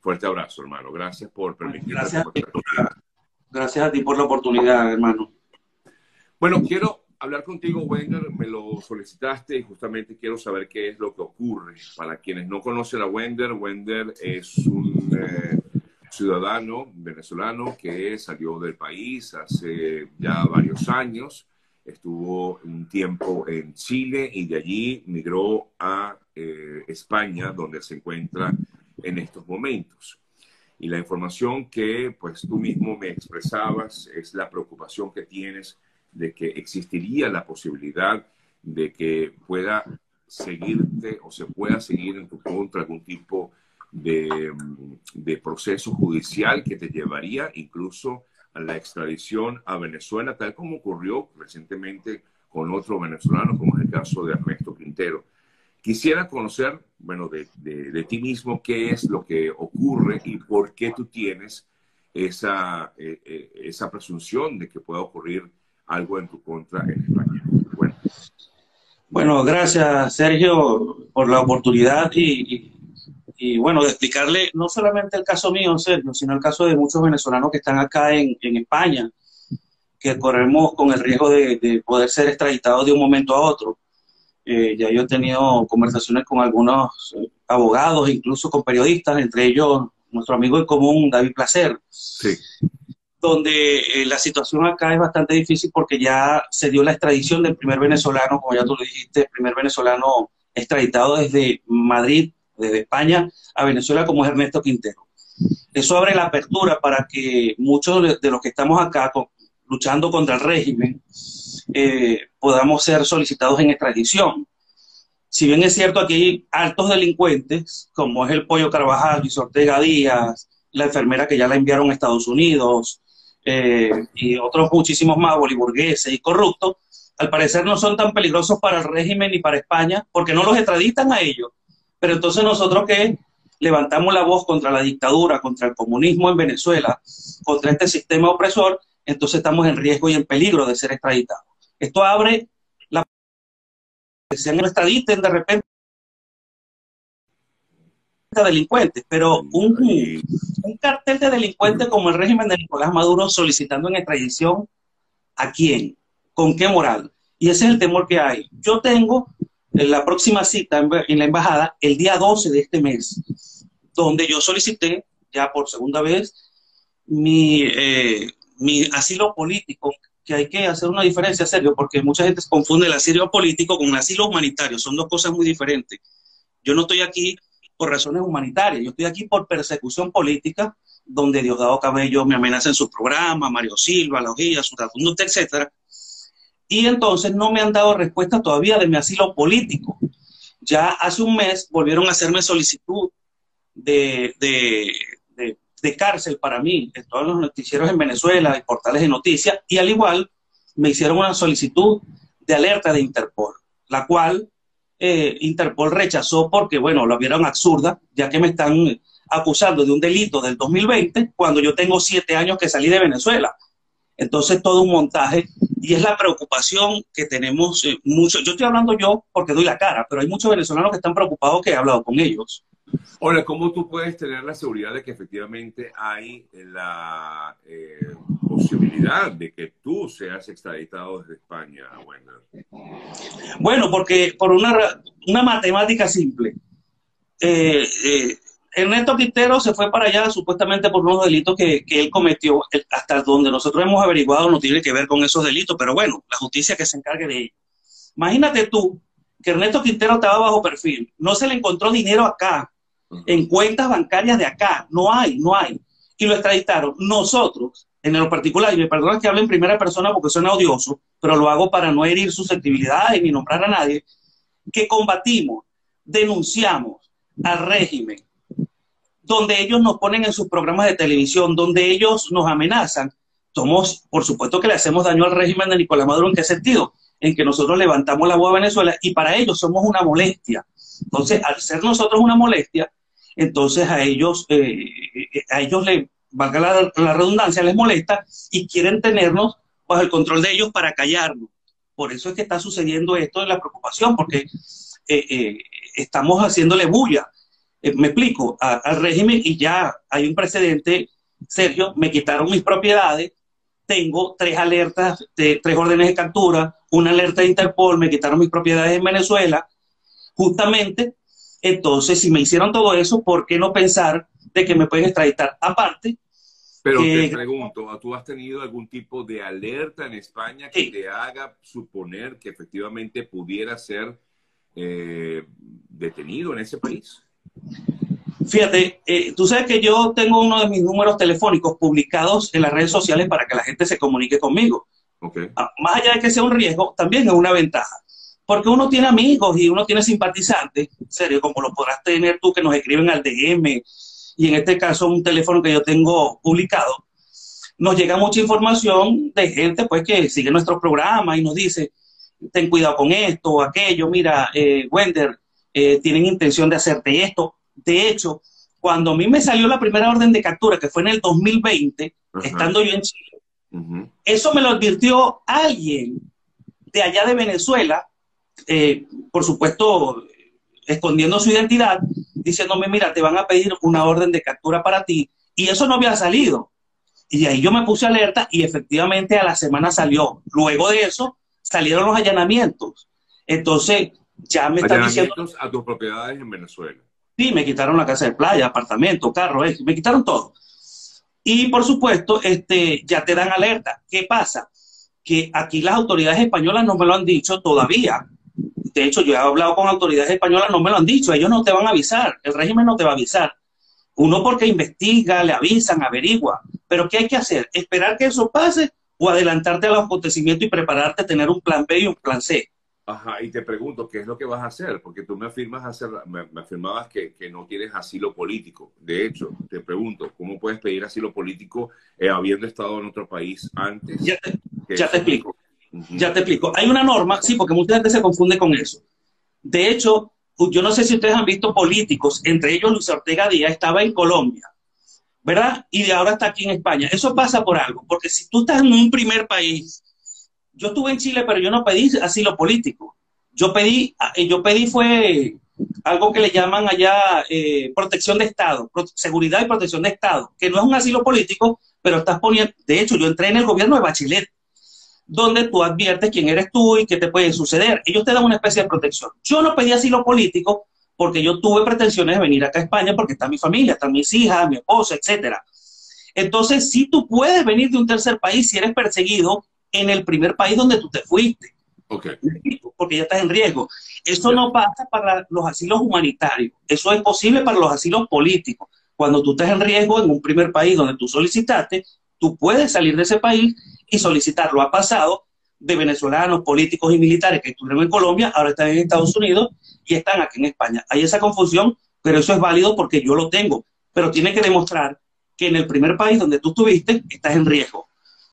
Fuerte abrazo, hermano. Gracias por permitirme. Gracias, gracias a ti por la oportunidad, hermano. Bueno, quiero hablar contigo, Wender. Me lo solicitaste y justamente quiero saber qué es lo que ocurre. Para quienes no conocen a Wender, Wender es un eh, ciudadano venezolano que salió del país hace ya varios años. Estuvo un tiempo en Chile y de allí migró a eh, España, donde se encuentra en estos momentos. Y la información que pues tú mismo me expresabas es la preocupación que tienes de que existiría la posibilidad de que pueda seguirte o se pueda seguir en tu contra algún tipo de, de, proceso judicial que te llevaría incluso a la extradición a Venezuela, tal como ocurrió recientemente con otro venezolano, como es el caso de Ernesto Quintero. Quisiera conocer, bueno, de, de, ti mismo qué es lo que ocurre y por qué tú tienes esa, eh, eh, esa presunción de que pueda ocurrir algo en tu contra en España. Bueno, bueno gracias Sergio por la oportunidad y, bueno, de explicarle no solamente el caso mío, Sergio, sino el caso de muchos venezolanos que están acá en, en España, que corremos con el riesgo de, poder ser extraditados de un momento a otro. Eh, ya yo he tenido conversaciones con algunos eh, abogados, incluso con periodistas, entre ellos nuestro amigo en común, David Placer. Sí donde eh, la situación acá es bastante difícil porque ya se dio la extradición del primer venezolano, como ya tú lo dijiste, el primer venezolano extraditado desde Madrid, desde España, a Venezuela, como es Ernesto Quintero. Eso abre la apertura para que muchos de los que estamos acá luchando contra el régimen eh, podamos ser solicitados en extradición. Si bien es cierto, aquí hay altos delincuentes, como es el Pollo Carvajal, Luis Ortega Díaz, la enfermera que ya la enviaron a Estados Unidos, eh, y otros muchísimos más, boliburgueses y corruptos, al parecer no son tan peligrosos para el régimen ni para España, porque no los extraditan a ellos. Pero entonces nosotros que levantamos la voz contra la dictadura, contra el comunismo en Venezuela, contra este sistema opresor, entonces estamos en riesgo y en peligro de ser extraditados. Esto abre la que se extraditen de repente delincuentes, pero un, un cartel de delincuentes como el régimen de Nicolás Maduro solicitando en extradición a quién, con qué moral. Y ese es el temor que hay. Yo tengo la próxima cita en la embajada el día 12 de este mes, donde yo solicité ya por segunda vez mi, eh, mi asilo político, que hay que hacer una diferencia, serio, porque mucha gente confunde el asilo político con el asilo humanitario, son dos cosas muy diferentes. Yo no estoy aquí por razones humanitarias. Yo estoy aquí por persecución política, donde Diosdado Cabello me amenaza en su programa, Mario Silva, La Ojilla, etc. etcétera. Y entonces no me han dado respuesta todavía de mi asilo político. Ya hace un mes volvieron a hacerme solicitud de, de cárcel para mí en todos los noticieros en Venezuela y portales de noticias, y al igual me hicieron una solicitud de alerta de Interpol, la cual eh, Interpol rechazó porque, bueno, lo vieron absurda, ya que me están acusando de un delito del 2020 cuando yo tengo siete años que salí de Venezuela. Entonces, todo un montaje y es la preocupación que tenemos eh, mucho. Yo estoy hablando yo porque doy la cara, pero hay muchos venezolanos que están preocupados que he hablado con ellos. Ahora, ¿cómo tú puedes tener la seguridad de que efectivamente hay la eh, posibilidad de que tú seas extraditado desde España, Bueno, porque por una, una matemática simple. Eh, eh, Ernesto Quintero se fue para allá supuestamente por unos delitos que, que, él cometió, hasta donde nosotros hemos averiguado no tiene que ver con esos delitos, pero bueno, la justicia que se encargue de ello. Imagínate tú que Ernesto Quintero estaba bajo perfil, no se le encontró dinero acá, en cuentas bancarias de acá, no hay, no hay, y lo extraditaron. Nosotros, en lo particular, y me perdonan que hable en primera persona porque suena odioso, pero lo hago para no herir susceptibilidades ni nombrar a nadie, que combatimos, denunciamos al régimen, donde ellos nos ponen en sus programas de televisión, donde ellos nos amenazan. Somos, por supuesto que le hacemos daño al régimen de Nicolás Maduro, ¿en qué sentido? En que nosotros levantamos la voz a Venezuela y para ellos somos una molestia. Entonces, al ser nosotros una molestia, entonces a ellos, eh, a ellos le, valga la, redundancia, les molesta y quieren tenernos bajo el control de ellos para callarnos. Por eso es que está sucediendo esto de la preocupación, porque eh, eh, estamos haciéndole bulla. eh, me explico, al régimen y ya hay un precedente, Sergio, me quitaron mis propiedades, tengo tres alertas, de, tres órdenes de captura, una alerta de Interpol, me quitaron mis propiedades en Venezuela, justamente, entonces si me hicieron todo eso, ¿por qué no pensar de que me pueden extraditar? Aparte, pero te pregunto, ¿tú has tenido algún tipo de alerta en España que te haga suponer que efectivamente pudiera ser eh, detenido en ese país? Fíjate, eh, tú sabes que yo tengo uno de mis números telefónicos publicados en las redes sociales para que la gente se comunique conmigo. Ah, más allá de que sea un riesgo, también es una ventaja. Porque uno tiene amigos y uno tiene simpatizantes, en serio, como lo podrás tener tú que nos escriben al DM y en este caso un teléfono que yo tengo publicado, nos llega mucha información de gente pues que sigue nuestro programa y nos dice, ten cuidado con esto o aquello, mira, eh, Wender, eh, tienen intención de hacerte esto. De hecho, cuando a mí me salió la primera orden de captura, que fue en el 2020, estando yo en Chile, eso me lo advirtió alguien de allá de Venezuela, eh, por supuesto, escondiendo su identidad, diciéndome, mira, te van a pedir una orden de captura para ti. Y eso no había salido. Y ahí yo me puse alerta y efectivamente a la semana salió. Luego de eso salieron los allanamientos. Entonces, ya me están diciendo... a tus propiedades en Venezuela. Sí, me quitaron la casa de playa, apartamento, carro, eh, me quitaron todo. Y por supuesto, este, ya te dan alerta. ¿Qué pasa? Que aquí las autoridades españolas no me lo han dicho todavía de hecho, yo he hablado con autoridades españolas, no me lo han dicho, ellos no te van a avisar, el régimen no te va a avisar. Uno porque investiga, le avisan, averigua, pero ¿qué hay que hacer? ¿Esperar que eso pase o adelantarte a los acontecimientos y prepararte a tener un plan B y un plan C? Ajá, y te pregunto, ¿qué es lo que vas a hacer? Porque tú me afirmas hacer, me, afirmabas que, no tienes asilo político. De hecho, te pregunto, ¿cómo puedes pedir asilo político eh, habiendo estado en otro país antes? Ya ya te explico. Ya te explico. Hay una norma, sí, porque mucha gente se confunde con eso. De hecho, yo no sé si ustedes han visto políticos, entre ellos Luis Ortega Díaz estaba en Colombia, ¿verdad? Y ahora está aquí en España. Eso pasa por algo, porque si tú estás en un primer país, yo estuve en Chile, pero yo no pedí asilo político. Yo pedí, eh, yo pedí fue algo que le llaman allá eh, protección de Estado, seguridad y protección de Estado, que no es un asilo político, pero estás poniendo, de hecho, yo entré en el gobierno de Bachelet donde tú adviertes quién eres tú y qué te puede suceder. Ellos te dan una especie de protección. Yo no pedí asilo político porque yo tuve pretensiones de venir acá a España porque está mi familia, están mis hijas, mi esposa, etcétera. Entonces, si tú puedes venir de un tercer país si eres perseguido en el primer país donde tú te fuiste. Okay. Porque ya estás en riesgo. Eso no pasa para los asilos humanitarios. Eso es posible para los asilos políticos. Cuando tú estás en riesgo en un primer país donde tú solicitaste, tú puedes salir de ese país y solicitarlo. Ha pasado de venezolanos, políticos y militares que estuvieron en Colombia, ahora están en Estados Unidos y están aquí en España. Hay esa confusión, pero eso es válido porque yo lo tengo. Pero tiene que demostrar que en el primer país donde tú estuviste estás en riesgo.